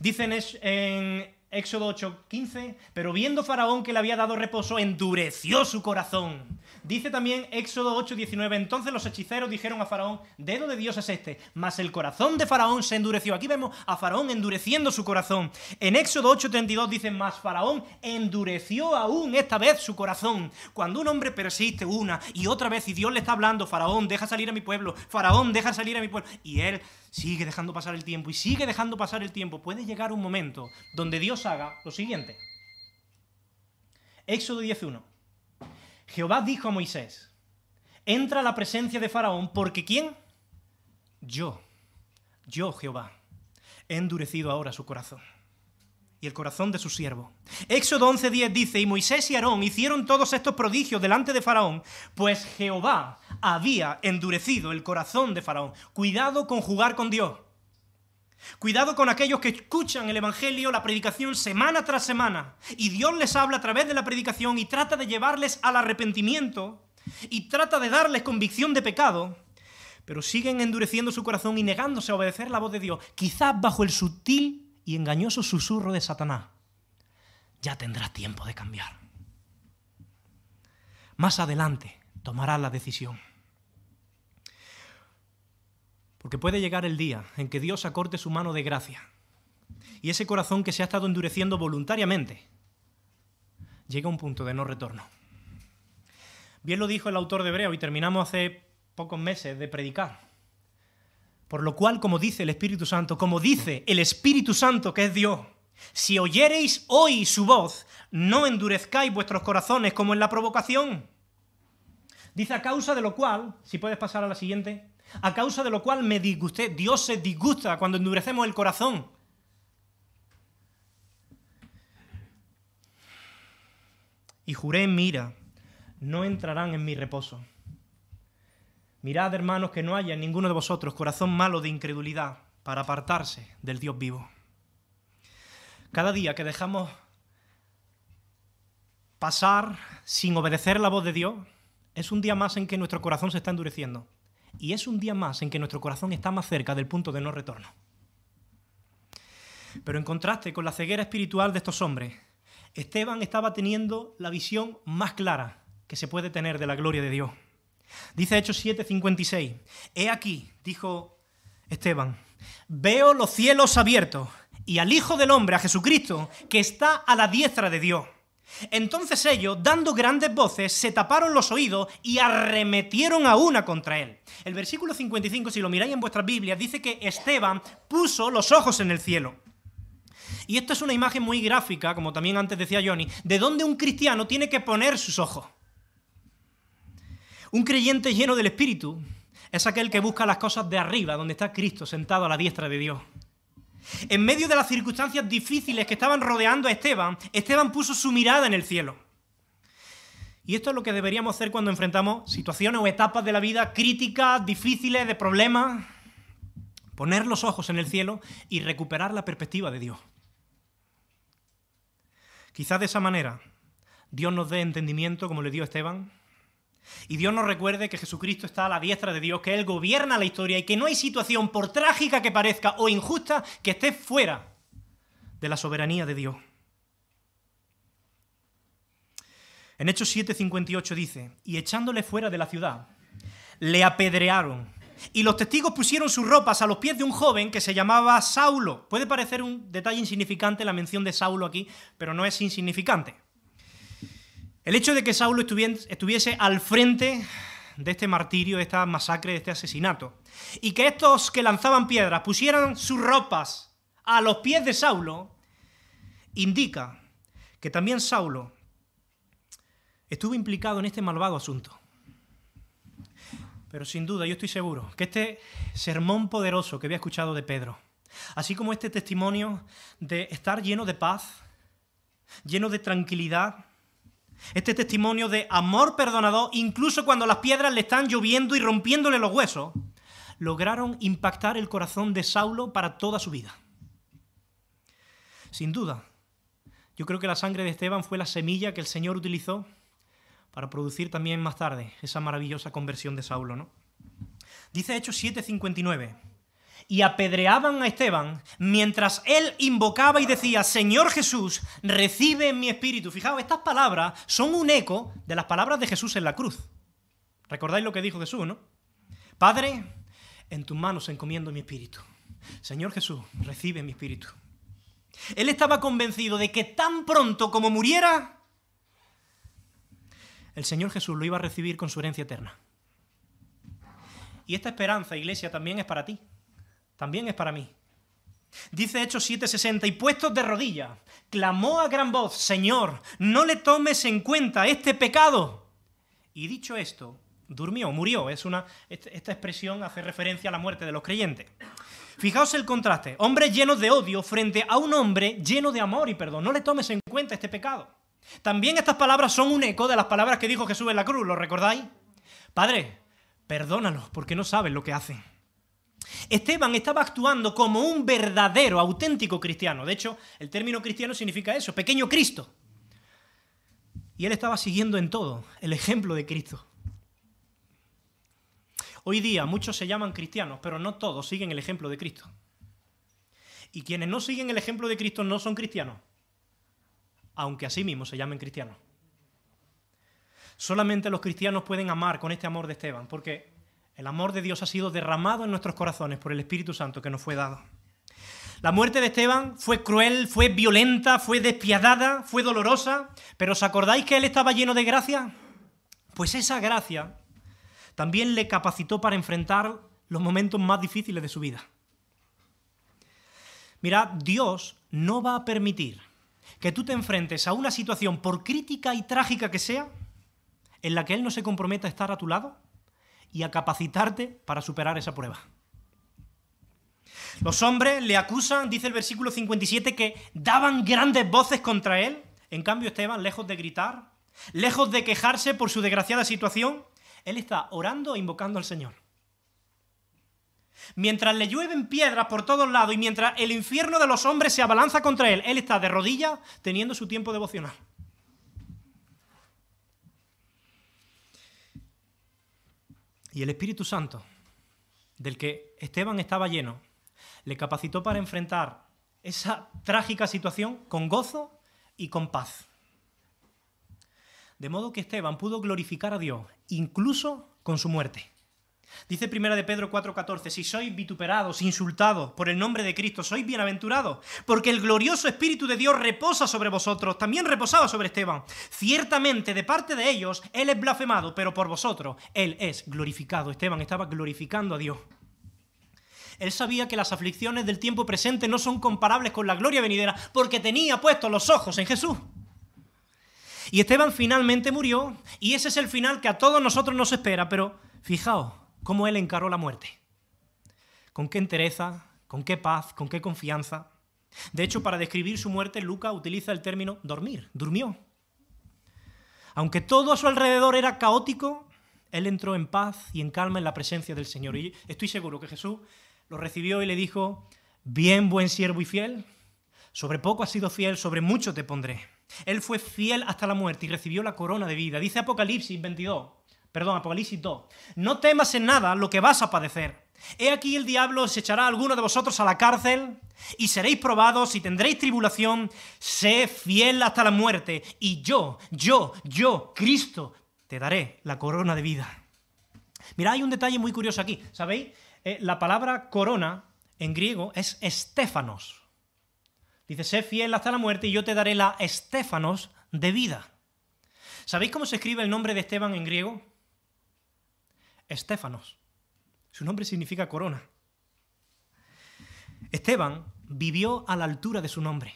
Dicen en Éxodo 8:15, pero viendo Faraón que le había dado reposo, endureció su corazón. Dice también Éxodo 8:19, entonces los hechiceros dijeron a Faraón, dedo de Dios es este, mas el corazón de Faraón se endureció. Aquí vemos a Faraón endureciendo su corazón. En Éxodo 8:32 dice, mas Faraón endureció aún esta vez su corazón. Cuando un hombre persiste una y otra vez y Dios le está hablando, Faraón, deja salir a mi pueblo, Faraón, deja salir a mi pueblo, y él sigue dejando pasar el tiempo y sigue dejando pasar el tiempo, puede llegar un momento donde Dios haga lo siguiente. Éxodo 10.1. Jehová dijo a Moisés, entra a la presencia de Faraón porque ¿quién? Yo, yo Jehová, he endurecido ahora su corazón y el corazón de su siervo. Éxodo 11:10 dice, y Moisés y Aarón hicieron todos estos prodigios delante de Faraón, pues Jehová había endurecido el corazón de Faraón. Cuidado con jugar con Dios. Cuidado con aquellos que escuchan el Evangelio, la predicación semana tras semana, y Dios les habla a través de la predicación y trata de llevarles al arrepentimiento y trata de darles convicción de pecado, pero siguen endureciendo su corazón y negándose a obedecer la voz de Dios, quizás bajo el sutil y engañoso susurro de Satanás. Ya tendrás tiempo de cambiar. Más adelante tomarás la decisión. Porque puede llegar el día en que Dios acorte su mano de gracia y ese corazón que se ha estado endureciendo voluntariamente llega a un punto de no retorno. Bien lo dijo el autor de Hebreo y terminamos hace pocos meses de predicar. Por lo cual, como dice el Espíritu Santo, como dice el Espíritu Santo que es Dios, si oyereis hoy su voz, no endurezcáis vuestros corazones como en la provocación. Dice a causa de lo cual, si puedes pasar a la siguiente, a causa de lo cual me disgusté. Dios se disgusta cuando endurecemos el corazón. Y juré en mi ira, no entrarán en mi reposo. Mirad, hermanos, que no haya en ninguno de vosotros corazón malo de incredulidad para apartarse del Dios vivo. Cada día que dejamos pasar sin obedecer la voz de Dios, es un día más en que nuestro corazón se está endureciendo. Y es un día más en que nuestro corazón está más cerca del punto de no retorno. Pero en contraste con la ceguera espiritual de estos hombres, Esteban estaba teniendo la visión más clara que se puede tener de la gloria de Dios. Dice Hechos 7:56, He aquí, dijo Esteban, veo los cielos abiertos y al Hijo del Hombre, a Jesucristo, que está a la diestra de Dios. Entonces ellos, dando grandes voces, se taparon los oídos y arremetieron a una contra él. El versículo 55, si lo miráis en vuestras Biblias, dice que Esteban puso los ojos en el cielo. Y esto es una imagen muy gráfica, como también antes decía Johnny, de donde un cristiano tiene que poner sus ojos. Un creyente lleno del Espíritu es aquel que busca las cosas de arriba, donde está Cristo sentado a la diestra de Dios. En medio de las circunstancias difíciles que estaban rodeando a Esteban, Esteban puso su mirada en el cielo. Y esto es lo que deberíamos hacer cuando enfrentamos situaciones o etapas de la vida críticas, difíciles, de problemas. Poner los ojos en el cielo y recuperar la perspectiva de Dios. Quizás de esa manera Dios nos dé entendimiento como le dio Esteban y Dios nos recuerde que Jesucristo está a la diestra de Dios, que Él gobierna la historia y que no hay situación, por trágica que parezca o injusta, que esté fuera de la soberanía de Dios. En Hechos 7:58 dice, y echándole fuera de la ciudad, le apedrearon. Y los testigos pusieron sus ropas a los pies de un joven que se llamaba Saulo. Puede parecer un detalle insignificante la mención de Saulo aquí, pero no es insignificante. El hecho de que Saulo estuviese al frente de este martirio, de esta masacre, de este asesinato, y que estos que lanzaban piedras pusieran sus ropas a los pies de Saulo, indica que también Saulo estuvo implicado en este malvado asunto. Pero sin duda, yo estoy seguro que este sermón poderoso que había escuchado de Pedro, así como este testimonio de estar lleno de paz, lleno de tranquilidad, este testimonio de amor perdonador, incluso cuando las piedras le están lloviendo y rompiéndole los huesos, lograron impactar el corazón de Saulo para toda su vida. Sin duda, yo creo que la sangre de Esteban fue la semilla que el Señor utilizó para producir también más tarde esa maravillosa conversión de Saulo, ¿no? Dice Hechos 7:59 y apedreaban a Esteban mientras él invocaba y decía, Señor Jesús, recibe mi espíritu. Fijaos, estas palabras son un eco de las palabras de Jesús en la cruz. ¿Recordáis lo que dijo Jesús, no? Padre, en tus manos encomiendo mi espíritu. Señor Jesús, recibe mi espíritu. Él estaba convencido de que tan pronto como muriera, el Señor Jesús lo iba a recibir con su herencia eterna. Y esta esperanza, iglesia, también es para ti también es para mí. Dice Hechos 7:60, y puestos de rodillas, clamó a gran voz, Señor, no le tomes en cuenta este pecado. Y dicho esto, durmió, murió. Es una, esta expresión hace referencia a la muerte de los creyentes. Fijaos el contraste, hombres llenos de odio frente a un hombre lleno de amor y perdón. No le tomes en cuenta este pecado. También estas palabras son un eco de las palabras que dijo Jesús en la cruz, ¿lo recordáis? Padre, perdónalos porque no saben lo que hacen. Esteban estaba actuando como un verdadero, auténtico cristiano. De hecho, el término cristiano significa eso, pequeño Cristo. Y él estaba siguiendo en todo el ejemplo de Cristo. Hoy día muchos se llaman cristianos, pero no todos siguen el ejemplo de Cristo. Y quienes no siguen el ejemplo de Cristo no son cristianos, aunque así mismo se llamen cristianos. Solamente los cristianos pueden amar con este amor de Esteban, porque el amor de Dios ha sido derramado en nuestros corazones por el Espíritu Santo que nos fue dado. La muerte de Esteban fue cruel, fue violenta, fue despiadada, fue dolorosa, pero ¿os acordáis que él estaba lleno de gracia? Pues esa gracia también le capacitó para enfrentar los momentos más difíciles de su vida. Mira, Dios no va a permitir que tú te enfrentes a una situación, por crítica y trágica que sea, en la que Él no se comprometa a estar a tu lado y a capacitarte para superar esa prueba. Los hombres le acusan, dice el versículo 57, que daban grandes voces contra él. En cambio, Esteban, lejos de gritar, lejos de quejarse por su desgraciada situación, él está orando e invocando al Señor. Mientras le llueven piedras por todos lados y mientras el infierno de los hombres se abalanza contra él, él está de rodillas teniendo su tiempo devocional. Y el Espíritu Santo, del que Esteban estaba lleno, le capacitó para enfrentar esa trágica situación con gozo y con paz. De modo que Esteban pudo glorificar a Dios, incluso con su muerte. Dice primera de Pedro 4:14, si sois vituperados, insultados por el nombre de Cristo, sois bienaventurados, porque el glorioso Espíritu de Dios reposa sobre vosotros, también reposaba sobre Esteban. Ciertamente de parte de ellos Él es blasfemado, pero por vosotros Él es glorificado. Esteban estaba glorificando a Dios. Él sabía que las aflicciones del tiempo presente no son comparables con la gloria venidera, porque tenía puestos los ojos en Jesús. Y Esteban finalmente murió, y ese es el final que a todos nosotros nos espera, pero fijaos cómo él encaró la muerte. Con qué entereza, con qué paz, con qué confianza. De hecho, para describir su muerte, Lucas utiliza el término dormir, durmió. Aunque todo a su alrededor era caótico, él entró en paz y en calma en la presencia del Señor. Y estoy seguro que Jesús lo recibió y le dijo, bien buen siervo y fiel, sobre poco has sido fiel, sobre mucho te pondré. Él fue fiel hasta la muerte y recibió la corona de vida. Dice Apocalipsis 22, perdón, Apocalipsis 2, no temas en nada lo que vas a padecer. He aquí el diablo os echará a alguno de vosotros a la cárcel y seréis probados y tendréis tribulación. Sé fiel hasta la muerte y yo, yo, yo, Cristo, te daré la corona de vida. Mira, hay un detalle muy curioso aquí. ¿Sabéis? Eh, la palabra corona en griego es estéfanos. Dice, sé fiel hasta la muerte y yo te daré la estéfanos de vida. ¿Sabéis cómo se escribe el nombre de Esteban en griego? Estéfanos. Su nombre significa corona. Esteban vivió a la altura de su nombre.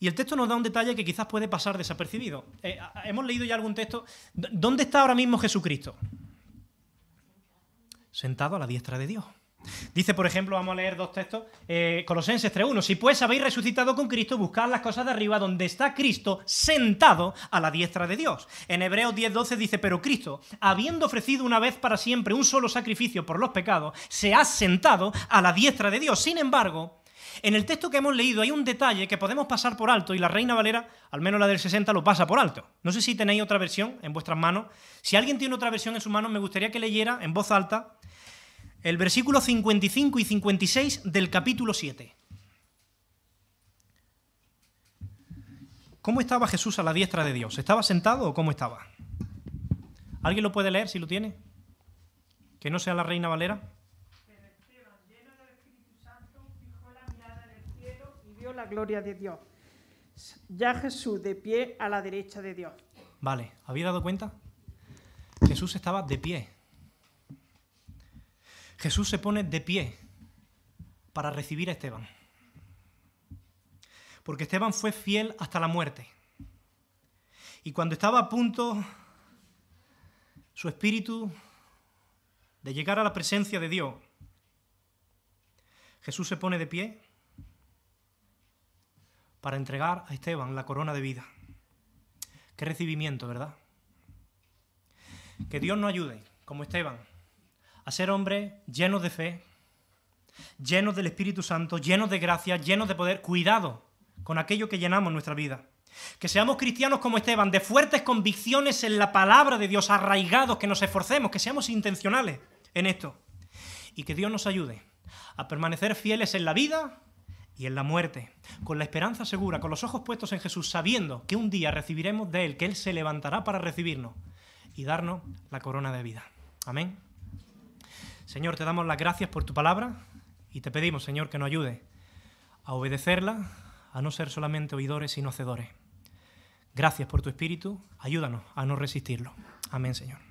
Y el texto nos da un detalle que quizás puede pasar desapercibido. Eh, hemos leído ya algún texto. ¿Dónde está ahora mismo Jesucristo? sentado a la diestra de Dios. Dice, por ejemplo, vamos a leer dos textos, eh, Colosenses 3.1, si pues habéis resucitado con Cristo, buscad las cosas de arriba donde está Cristo sentado a la diestra de Dios. En Hebreos 10.12 dice, pero Cristo, habiendo ofrecido una vez para siempre un solo sacrificio por los pecados, se ha sentado a la diestra de Dios. Sin embargo, en el texto que hemos leído hay un detalle que podemos pasar por alto y la Reina Valera, al menos la del 60, lo pasa por alto. No sé si tenéis otra versión en vuestras manos. Si alguien tiene otra versión en sus manos, me gustaría que leyera en voz alta el versículo 55 y 56 del capítulo 7. ¿Cómo estaba Jesús a la diestra de Dios? ¿Estaba sentado o cómo estaba? ¿Alguien lo puede leer si lo tiene? Que no sea la Reina Valera. la gloria de Dios. Ya Jesús de pie a la derecha de Dios. Vale, ¿habéis dado cuenta? Jesús estaba de pie. Jesús se pone de pie para recibir a Esteban. Porque Esteban fue fiel hasta la muerte. Y cuando estaba a punto su espíritu de llegar a la presencia de Dios, Jesús se pone de pie para entregar a Esteban la corona de vida. Qué recibimiento, ¿verdad? Que Dios nos ayude, como Esteban, a ser hombres llenos de fe, llenos del Espíritu Santo, llenos de gracia, llenos de poder. Cuidado con aquello que llenamos nuestra vida. Que seamos cristianos como Esteban, de fuertes convicciones en la palabra de Dios, arraigados, que nos esforcemos, que seamos intencionales en esto. Y que Dios nos ayude a permanecer fieles en la vida y en la muerte, con la esperanza segura, con los ojos puestos en Jesús, sabiendo que un día recibiremos de Él, que Él se levantará para recibirnos y darnos la corona de vida. Amén. Señor, te damos las gracias por tu palabra y te pedimos, Señor, que nos ayude a obedecerla, a no ser solamente oidores, sino hacedores. Gracias por tu espíritu, ayúdanos a no resistirlo. Amén, Señor.